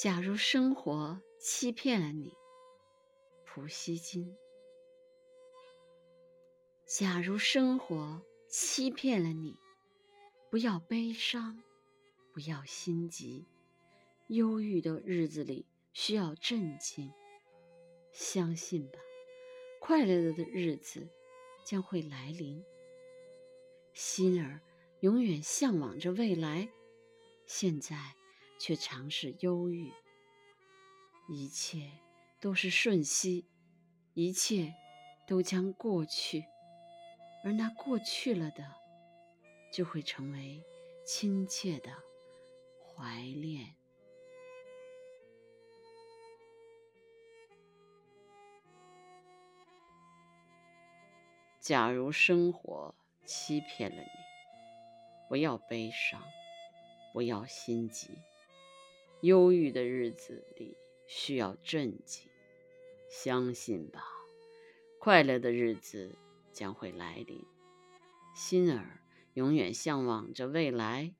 假如生活欺骗了你，普希金。假如生活欺骗了你，不要悲伤，不要心急。忧郁的日子里需要镇静，相信吧，快乐的日子将会来临。心儿永远向往着未来，现在。却常是忧郁，一切都是瞬息，一切都将过去，而那过去了的，就会成为亲切的怀恋。假如生活欺骗了你，不要悲伤，不要心急。忧郁的日子里需要镇静，相信吧，快乐的日子将会来临。心儿永远向往着未来，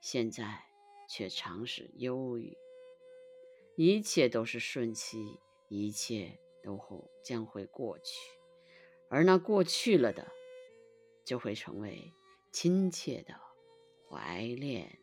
现在却常是忧郁。一切都是瞬息，一切都会将会过去，而那过去了的，就会成为亲切的怀恋。